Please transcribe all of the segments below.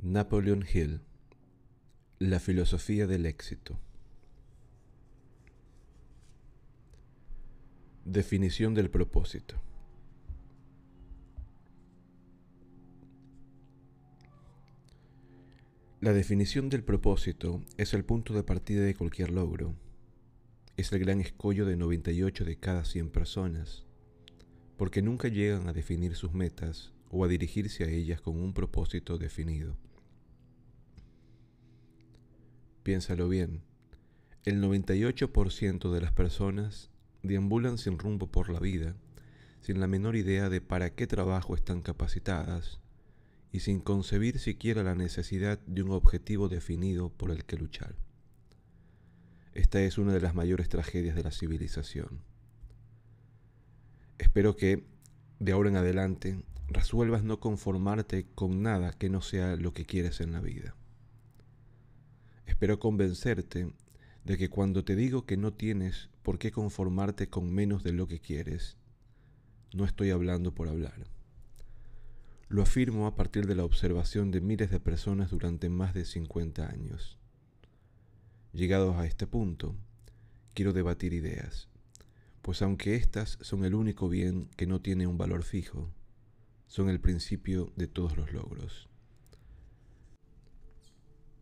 Napoleon Hill La filosofía del éxito. Definición del propósito La definición del propósito es el punto de partida de cualquier logro. Es el gran escollo de 98 de cada 100 personas, porque nunca llegan a definir sus metas o a dirigirse a ellas con un propósito definido. Piénsalo bien, el 98% de las personas deambulan sin rumbo por la vida, sin la menor idea de para qué trabajo están capacitadas y sin concebir siquiera la necesidad de un objetivo definido por el que luchar. Esta es una de las mayores tragedias de la civilización. Espero que, de ahora en adelante, resuelvas no conformarte con nada que no sea lo que quieres en la vida. Espero convencerte de que cuando te digo que no tienes por qué conformarte con menos de lo que quieres, no estoy hablando por hablar. Lo afirmo a partir de la observación de miles de personas durante más de 50 años. Llegados a este punto, quiero debatir ideas, pues aunque éstas son el único bien que no tiene un valor fijo, son el principio de todos los logros.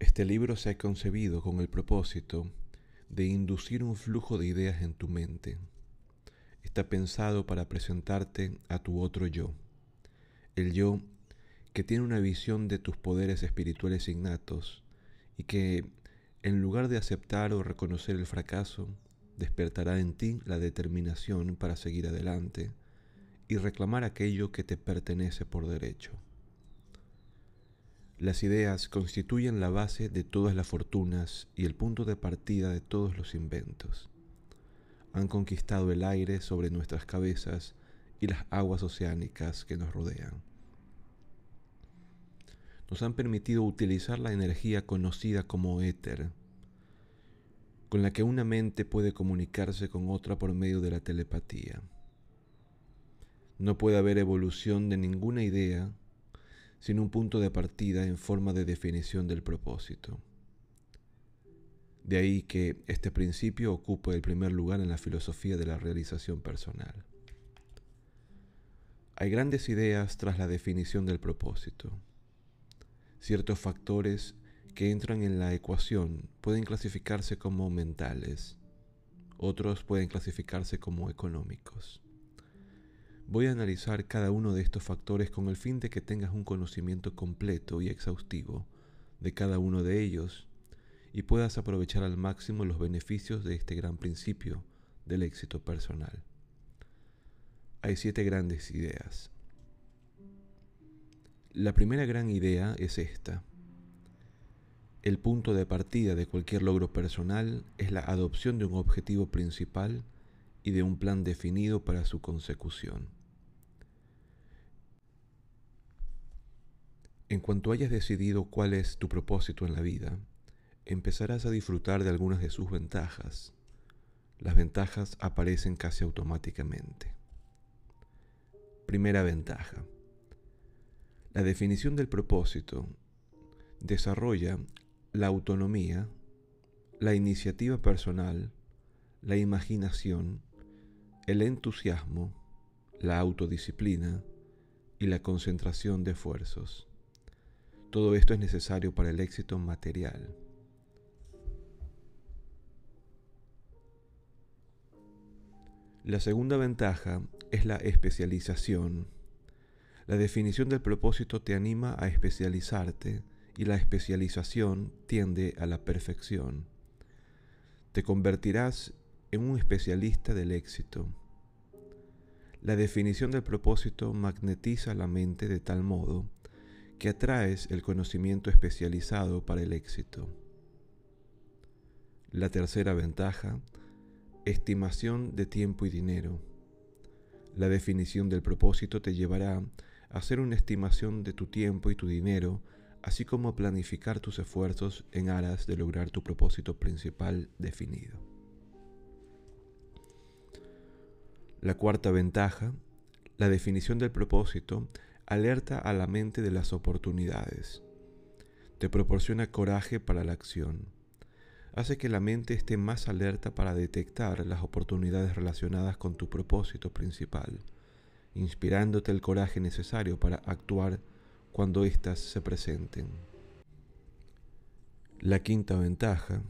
Este libro se ha concebido con el propósito de inducir un flujo de ideas en tu mente. Está pensado para presentarte a tu otro yo el yo que tiene una visión de tus poderes espirituales innatos y que, en lugar de aceptar o reconocer el fracaso, despertará en ti la determinación para seguir adelante y reclamar aquello que te pertenece por derecho. Las ideas constituyen la base de todas las fortunas y el punto de partida de todos los inventos. Han conquistado el aire sobre nuestras cabezas y las aguas oceánicas que nos rodean nos han permitido utilizar la energía conocida como éter, con la que una mente puede comunicarse con otra por medio de la telepatía. No puede haber evolución de ninguna idea sin un punto de partida en forma de definición del propósito. De ahí que este principio ocupe el primer lugar en la filosofía de la realización personal. Hay grandes ideas tras la definición del propósito. Ciertos factores que entran en la ecuación pueden clasificarse como mentales, otros pueden clasificarse como económicos. Voy a analizar cada uno de estos factores con el fin de que tengas un conocimiento completo y exhaustivo de cada uno de ellos y puedas aprovechar al máximo los beneficios de este gran principio del éxito personal. Hay siete grandes ideas. La primera gran idea es esta. El punto de partida de cualquier logro personal es la adopción de un objetivo principal y de un plan definido para su consecución. En cuanto hayas decidido cuál es tu propósito en la vida, empezarás a disfrutar de algunas de sus ventajas. Las ventajas aparecen casi automáticamente. Primera ventaja la definición del propósito desarrolla la autonomía, la iniciativa personal, la imaginación, el entusiasmo, la autodisciplina y la concentración de esfuerzos. Todo esto es necesario para el éxito material. La segunda ventaja es la especialización la definición del propósito te anima a especializarte y la especialización tiende a la perfección. Te convertirás en un especialista del éxito. La definición del propósito magnetiza la mente de tal modo que atraes el conocimiento especializado para el éxito. La tercera ventaja, estimación de tiempo y dinero. La definición del propósito te llevará hacer una estimación de tu tiempo y tu dinero así como planificar tus esfuerzos en aras de lograr tu propósito principal definido. La cuarta ventaja, la definición del propósito, alerta a la mente de las oportunidades. Te proporciona coraje para la acción. Hace que la mente esté más alerta para detectar las oportunidades relacionadas con tu propósito principal, inspirándote el coraje necesario para actuar cuando éstas se presenten. La quinta ventaja,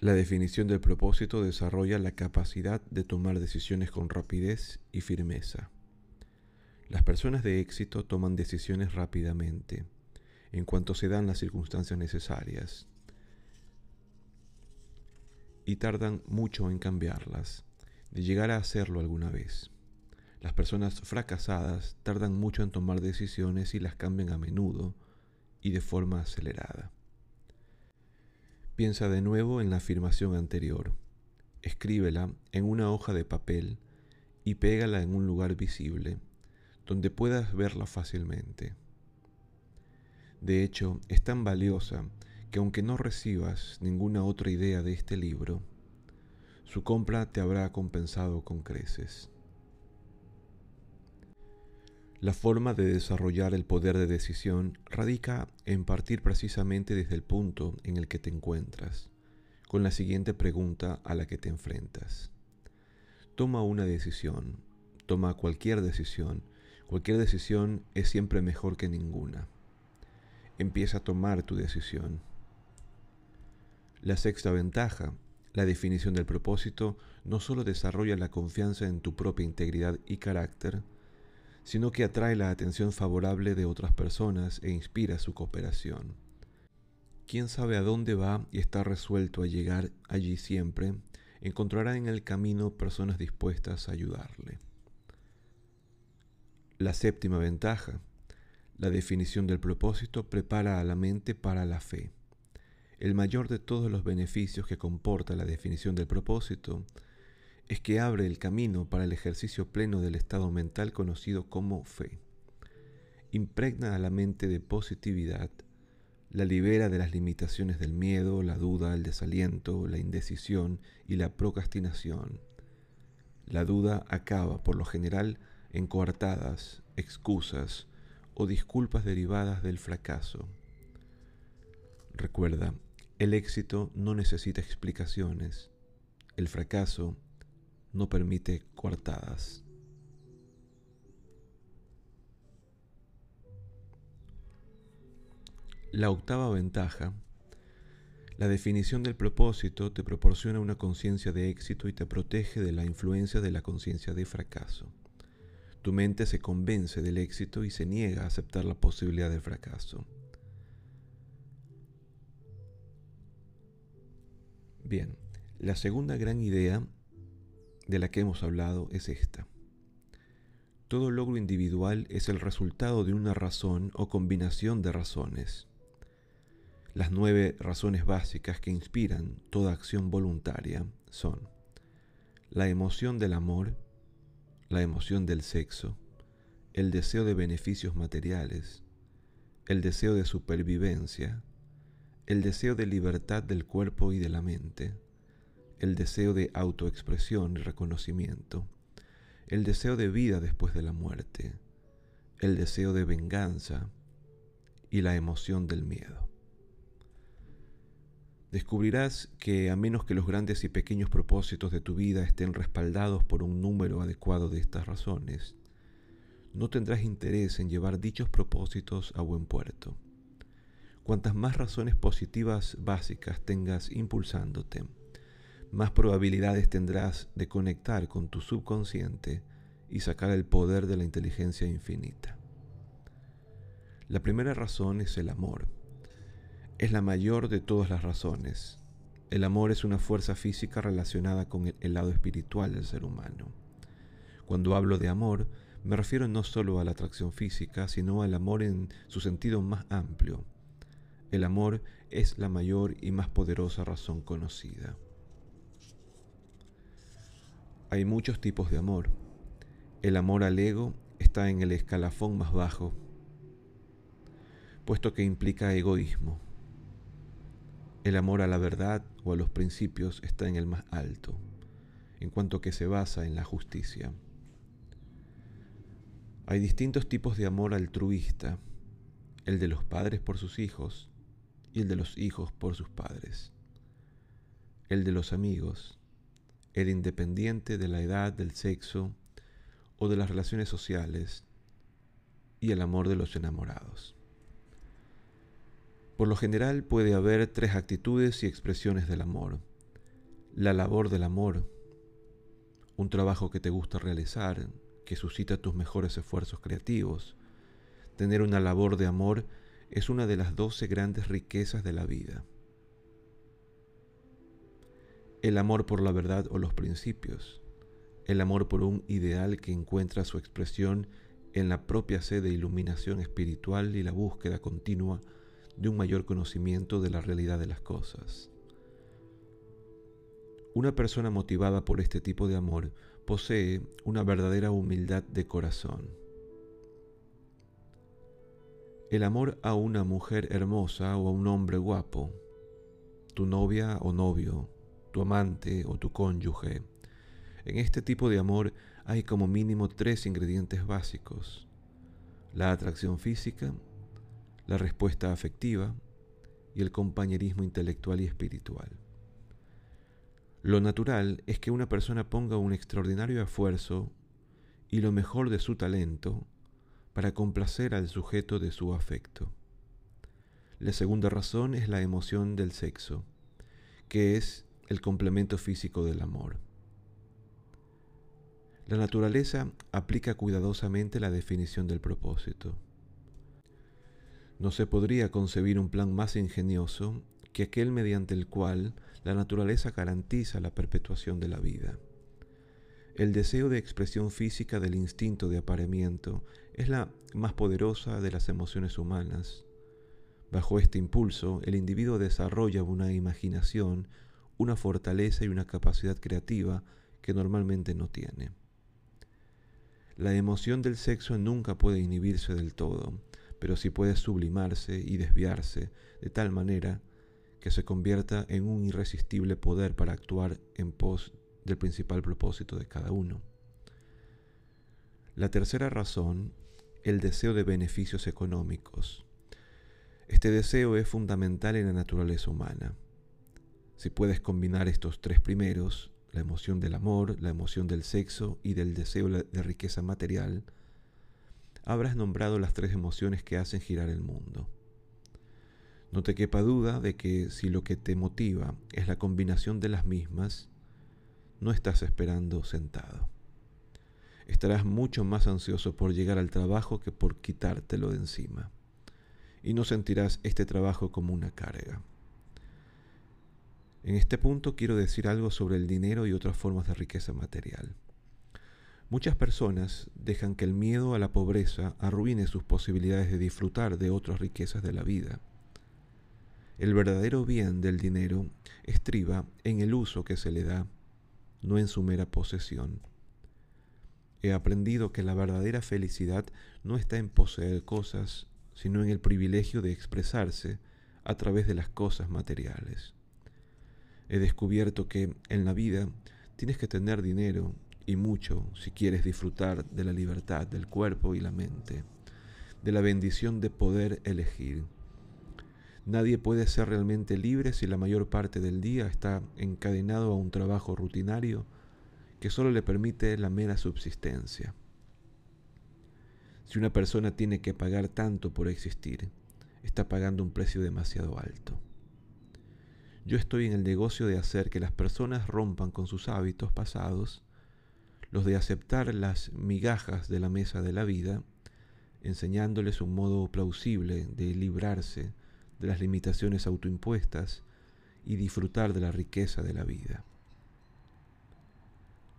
la definición del propósito desarrolla la capacidad de tomar decisiones con rapidez y firmeza. Las personas de éxito toman decisiones rápidamente, en cuanto se dan las circunstancias necesarias, y tardan mucho en cambiarlas, de llegar a hacerlo alguna vez. Las personas fracasadas tardan mucho en tomar decisiones y las cambian a menudo y de forma acelerada. Piensa de nuevo en la afirmación anterior. Escríbela en una hoja de papel y pégala en un lugar visible, donde puedas verla fácilmente. De hecho, es tan valiosa que aunque no recibas ninguna otra idea de este libro, su compra te habrá compensado con creces. La forma de desarrollar el poder de decisión radica en partir precisamente desde el punto en el que te encuentras, con la siguiente pregunta a la que te enfrentas. Toma una decisión, toma cualquier decisión, cualquier decisión es siempre mejor que ninguna. Empieza a tomar tu decisión. La sexta ventaja, la definición del propósito, no solo desarrolla la confianza en tu propia integridad y carácter, sino que atrae la atención favorable de otras personas e inspira su cooperación. Quien sabe a dónde va y está resuelto a llegar allí siempre, encontrará en el camino personas dispuestas a ayudarle. La séptima ventaja, la definición del propósito prepara a la mente para la fe. El mayor de todos los beneficios que comporta la definición del propósito es que abre el camino para el ejercicio pleno del estado mental conocido como fe. Impregna a la mente de positividad, la libera de las limitaciones del miedo, la duda, el desaliento, la indecisión y la procrastinación. La duda acaba, por lo general, en coartadas, excusas o disculpas derivadas del fracaso. Recuerda, el éxito no necesita explicaciones. El fracaso no permite coartadas. La octava ventaja, la definición del propósito te proporciona una conciencia de éxito y te protege de la influencia de la conciencia de fracaso. Tu mente se convence del éxito y se niega a aceptar la posibilidad del fracaso. Bien, la segunda gran idea de la que hemos hablado es esta. Todo logro individual es el resultado de una razón o combinación de razones. Las nueve razones básicas que inspiran toda acción voluntaria son la emoción del amor, la emoción del sexo, el deseo de beneficios materiales, el deseo de supervivencia, el deseo de libertad del cuerpo y de la mente, el deseo de autoexpresión y reconocimiento, el deseo de vida después de la muerte, el deseo de venganza y la emoción del miedo. Descubrirás que a menos que los grandes y pequeños propósitos de tu vida estén respaldados por un número adecuado de estas razones, no tendrás interés en llevar dichos propósitos a buen puerto. Cuantas más razones positivas básicas tengas impulsándote, más probabilidades tendrás de conectar con tu subconsciente y sacar el poder de la inteligencia infinita. La primera razón es el amor. Es la mayor de todas las razones. El amor es una fuerza física relacionada con el lado espiritual del ser humano. Cuando hablo de amor, me refiero no solo a la atracción física, sino al amor en su sentido más amplio. El amor es la mayor y más poderosa razón conocida. Hay muchos tipos de amor. El amor al ego está en el escalafón más bajo. puesto que implica egoísmo. El amor a la verdad o a los principios está en el más alto, en cuanto que se basa en la justicia. Hay distintos tipos de amor altruista, el de los padres por sus hijos y el de los hijos por sus padres, el de los amigos, el independiente de la edad, del sexo o de las relaciones sociales y el amor de los enamorados. Por lo general puede haber tres actitudes y expresiones del amor. La labor del amor, un trabajo que te gusta realizar, que suscita tus mejores esfuerzos creativos. Tener una labor de amor es una de las doce grandes riquezas de la vida. El amor por la verdad o los principios. El amor por un ideal que encuentra su expresión en la propia sed de iluminación espiritual y la búsqueda continua de un mayor conocimiento de la realidad de las cosas. Una persona motivada por este tipo de amor posee una verdadera humildad de corazón. El amor a una mujer hermosa o a un hombre guapo, tu novia o novio, tu amante o tu cónyuge. En este tipo de amor hay como mínimo tres ingredientes básicos. La atracción física, la respuesta afectiva y el compañerismo intelectual y espiritual. Lo natural es que una persona ponga un extraordinario esfuerzo y lo mejor de su talento para complacer al sujeto de su afecto. La segunda razón es la emoción del sexo, que es el complemento físico del amor. La naturaleza aplica cuidadosamente la definición del propósito. No se podría concebir un plan más ingenioso que aquel mediante el cual la naturaleza garantiza la perpetuación de la vida. El deseo de expresión física del instinto de apareamiento es la más poderosa de las emociones humanas. Bajo este impulso, el individuo desarrolla una imaginación, una fortaleza y una capacidad creativa que normalmente no tiene. La emoción del sexo nunca puede inhibirse del todo, pero sí puede sublimarse y desviarse de tal manera que se convierta en un irresistible poder para actuar en pos del principal propósito de cada uno. La tercera razón, el deseo de beneficios económicos. Este deseo es fundamental en la naturaleza humana. Si puedes combinar estos tres primeros, la emoción del amor, la emoción del sexo y del deseo de riqueza material, habrás nombrado las tres emociones que hacen girar el mundo. No te quepa duda de que si lo que te motiva es la combinación de las mismas, no estás esperando sentado. Estarás mucho más ansioso por llegar al trabajo que por quitártelo de encima. Y no sentirás este trabajo como una carga. En este punto quiero decir algo sobre el dinero y otras formas de riqueza material. Muchas personas dejan que el miedo a la pobreza arruine sus posibilidades de disfrutar de otras riquezas de la vida. El verdadero bien del dinero estriba en el uso que se le da, no en su mera posesión. He aprendido que la verdadera felicidad no está en poseer cosas, sino en el privilegio de expresarse a través de las cosas materiales. He descubierto que en la vida tienes que tener dinero y mucho si quieres disfrutar de la libertad del cuerpo y la mente, de la bendición de poder elegir Nadie puede ser realmente libre si la mayor parte del día está encadenado a un trabajo rutinario que solo le permite la mera subsistencia. Si una persona tiene que pagar tanto por existir, está pagando un precio demasiado alto. Yo estoy en el negocio de hacer que las personas rompan con sus hábitos pasados, los de aceptar las migajas de la mesa de la vida, enseñándoles un modo plausible de librarse de las limitaciones autoimpuestas y disfrutar de la riqueza de la vida.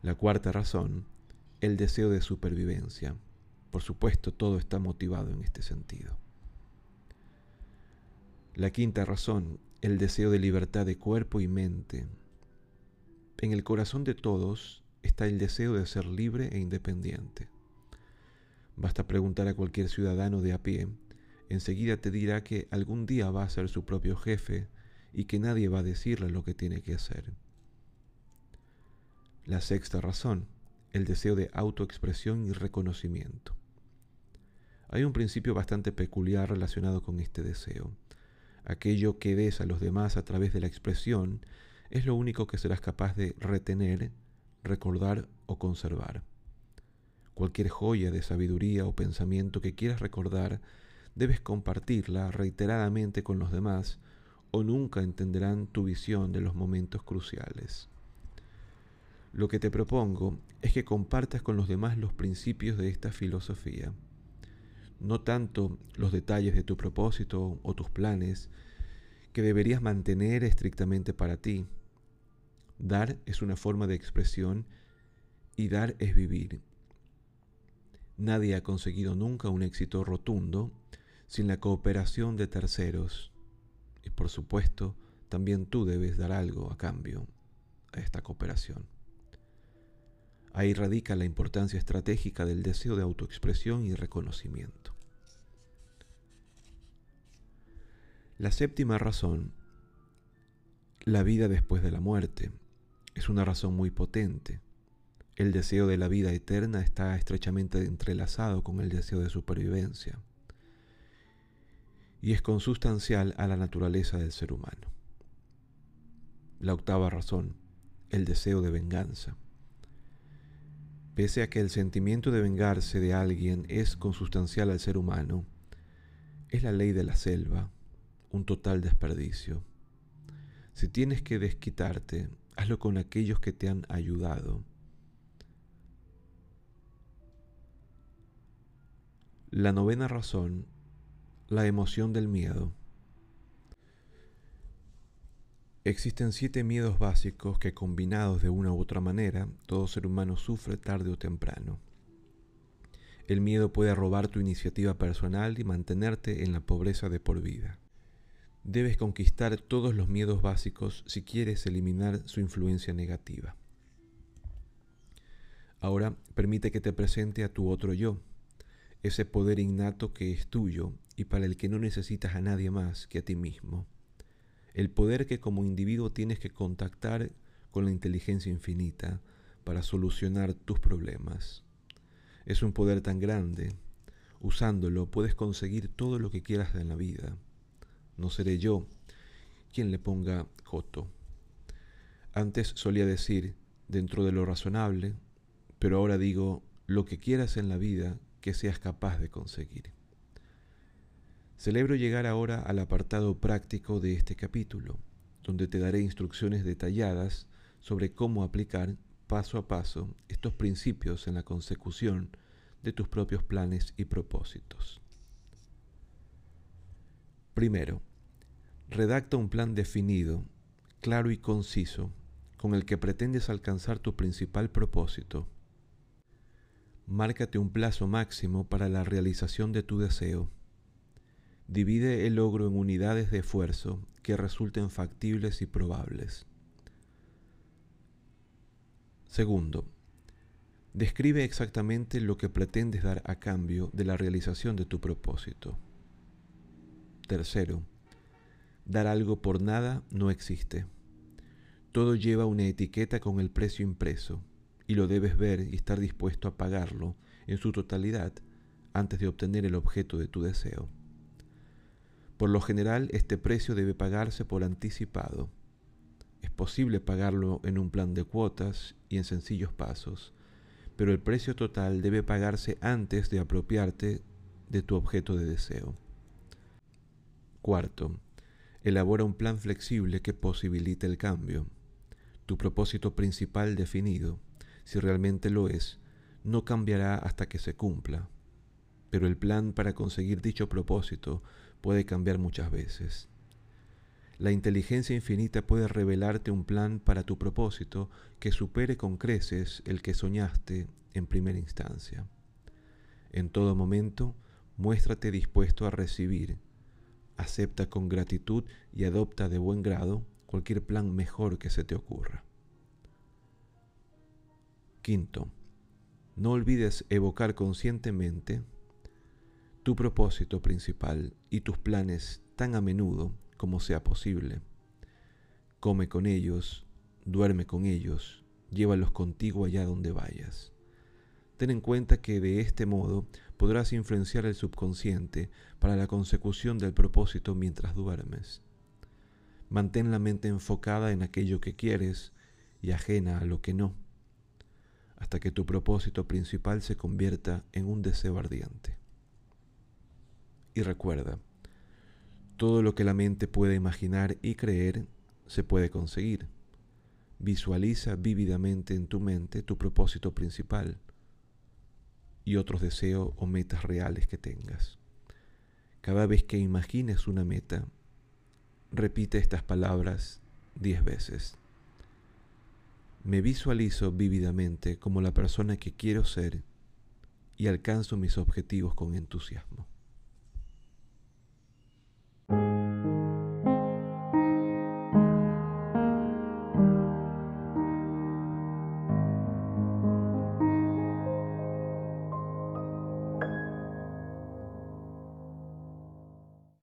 La cuarta razón, el deseo de supervivencia. Por supuesto, todo está motivado en este sentido. La quinta razón, el deseo de libertad de cuerpo y mente. En el corazón de todos está el deseo de ser libre e independiente. Basta preguntar a cualquier ciudadano de a pie enseguida te dirá que algún día va a ser su propio jefe y que nadie va a decirle lo que tiene que hacer. La sexta razón, el deseo de autoexpresión y reconocimiento. Hay un principio bastante peculiar relacionado con este deseo. Aquello que des a los demás a través de la expresión es lo único que serás capaz de retener, recordar o conservar. Cualquier joya de sabiduría o pensamiento que quieras recordar, debes compartirla reiteradamente con los demás o nunca entenderán tu visión de los momentos cruciales. Lo que te propongo es que compartas con los demás los principios de esta filosofía, no tanto los detalles de tu propósito o tus planes, que deberías mantener estrictamente para ti. Dar es una forma de expresión y dar es vivir. Nadie ha conseguido nunca un éxito rotundo sin la cooperación de terceros. Y por supuesto, también tú debes dar algo a cambio a esta cooperación. Ahí radica la importancia estratégica del deseo de autoexpresión y reconocimiento. La séptima razón, la vida después de la muerte, es una razón muy potente. El deseo de la vida eterna está estrechamente entrelazado con el deseo de supervivencia y es consustancial a la naturaleza del ser humano. La octava razón, el deseo de venganza. Pese a que el sentimiento de vengarse de alguien es consustancial al ser humano, es la ley de la selva, un total desperdicio. Si tienes que desquitarte, hazlo con aquellos que te han ayudado. La novena razón la emoción del miedo. Existen siete miedos básicos que combinados de una u otra manera, todo ser humano sufre tarde o temprano. El miedo puede robar tu iniciativa personal y mantenerte en la pobreza de por vida. Debes conquistar todos los miedos básicos si quieres eliminar su influencia negativa. Ahora permite que te presente a tu otro yo, ese poder innato que es tuyo y para el que no necesitas a nadie más que a ti mismo. El poder que como individuo tienes que contactar con la inteligencia infinita para solucionar tus problemas. Es un poder tan grande. Usándolo puedes conseguir todo lo que quieras en la vida. No seré yo quien le ponga joto. Antes solía decir, dentro de lo razonable, pero ahora digo, lo que quieras en la vida que seas capaz de conseguir. Celebro llegar ahora al apartado práctico de este capítulo, donde te daré instrucciones detalladas sobre cómo aplicar paso a paso estos principios en la consecución de tus propios planes y propósitos. Primero, redacta un plan definido, claro y conciso, con el que pretendes alcanzar tu principal propósito Márcate un plazo máximo para la realización de tu deseo. Divide el logro en unidades de esfuerzo que resulten factibles y probables. Segundo, describe exactamente lo que pretendes dar a cambio de la realización de tu propósito. Tercero, dar algo por nada no existe. Todo lleva una etiqueta con el precio impreso y lo debes ver y estar dispuesto a pagarlo en su totalidad antes de obtener el objeto de tu deseo. Por lo general, este precio debe pagarse por anticipado. Es posible pagarlo en un plan de cuotas y en sencillos pasos, pero el precio total debe pagarse antes de apropiarte de tu objeto de deseo. Cuarto, elabora un plan flexible que posibilite el cambio. Tu propósito principal definido si realmente lo es, no cambiará hasta que se cumpla. Pero el plan para conseguir dicho propósito puede cambiar muchas veces. La inteligencia infinita puede revelarte un plan para tu propósito que supere con creces el que soñaste en primera instancia. En todo momento, muéstrate dispuesto a recibir. Acepta con gratitud y adopta de buen grado cualquier plan mejor que se te ocurra. Quinto, no olvides evocar conscientemente tu propósito principal y tus planes tan a menudo como sea posible. Come con ellos, duerme con ellos, llévalos contigo allá donde vayas. Ten en cuenta que de este modo podrás influenciar el subconsciente para la consecución del propósito mientras duermes. Mantén la mente enfocada en aquello que quieres y ajena a lo que no, hasta que tu propósito principal se convierta en un deseo ardiente. Y recuerda, todo lo que la mente puede imaginar y creer se puede conseguir. Visualiza vívidamente en tu mente tu propósito principal y otros deseos o metas reales que tengas. Cada vez que imagines una meta, repite estas palabras diez veces. Me visualizo vívidamente como la persona que quiero ser y alcanzo mis objetivos con entusiasmo.